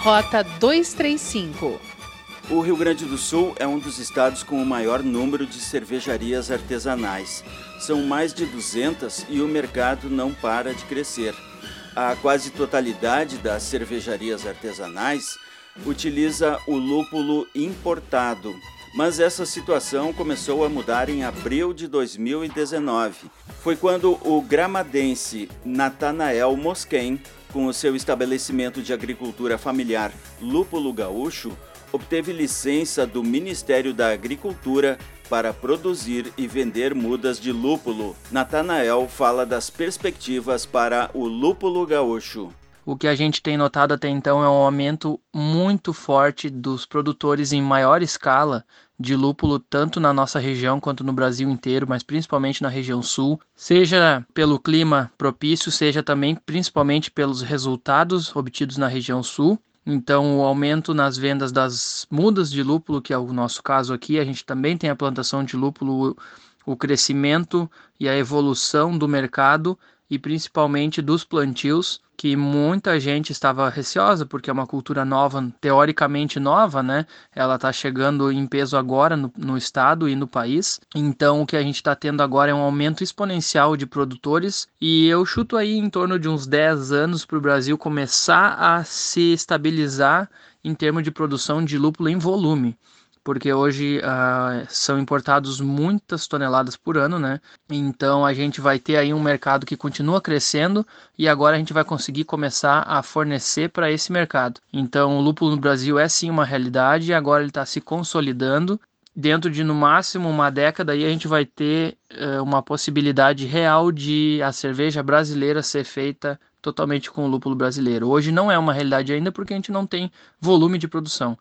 Rota 235. O Rio Grande do Sul é um dos estados com o maior número de cervejarias artesanais. São mais de 200 e o mercado não para de crescer. A quase totalidade das cervejarias artesanais utiliza o lúpulo importado, mas essa situação começou a mudar em abril de 2019. Foi quando o gramadense Natanael Mosquen com o seu estabelecimento de agricultura familiar Lúpulo Gaúcho, obteve licença do Ministério da Agricultura para produzir e vender mudas de lúpulo. Natanael fala das perspectivas para o lúpulo gaúcho. O que a gente tem notado até então é um aumento muito forte dos produtores em maior escala de lúpulo, tanto na nossa região quanto no Brasil inteiro, mas principalmente na região sul, seja pelo clima propício, seja também principalmente pelos resultados obtidos na região sul. Então, o aumento nas vendas das mudas de lúpulo, que é o nosso caso aqui, a gente também tem a plantação de lúpulo, o crescimento e a evolução do mercado e principalmente dos plantios que muita gente estava receosa, porque é uma cultura nova, teoricamente nova, né? Ela está chegando em peso agora no, no, estado e no país. Então, o que a gente está tendo agora é um aumento exponencial de produtores, e eu chuto aí em torno de uns 10 anos para o Brasil começar a se estabilizar em termos de produção de lúpulo em volume porque hoje uh, são importados muitas toneladas por ano, né? Então a gente vai ter aí um mercado que continua crescendo e agora a gente vai conseguir começar a fornecer para esse mercado. Então o lúpulo no Brasil é sim uma realidade e agora ele está se consolidando. Dentro de no máximo uma década aí a gente vai ter uh, uma possibilidade real de a cerveja brasileira ser feita totalmente com o lúpulo brasileiro. Hoje não é uma realidade ainda porque a gente não tem volume de produção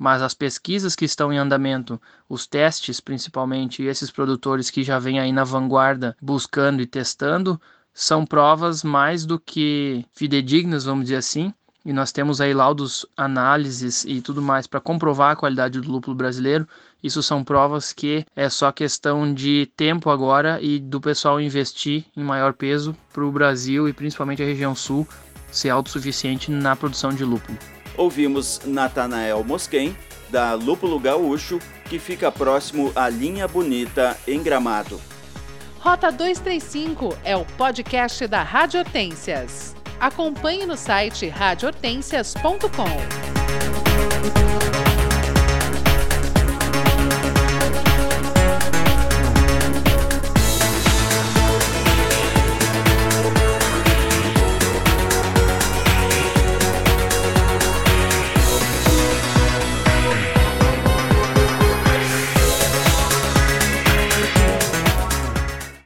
mas as pesquisas que estão em andamento, os testes principalmente, e esses produtores que já vêm aí na vanguarda buscando e testando, são provas mais do que fidedignas, vamos dizer assim. E nós temos aí laudos, análises e tudo mais para comprovar a qualidade do lúpulo brasileiro. Isso são provas que é só questão de tempo agora e do pessoal investir em maior peso para o Brasil e principalmente a região sul ser autossuficiente na produção de lúpulo ouvimos Natanael Mosquen, da Lúpulo Gaúcho, que fica próximo à Linha Bonita, em Gramado. Rota 235 é o podcast da Rádio Hortências. Acompanhe no site radiohortências.com.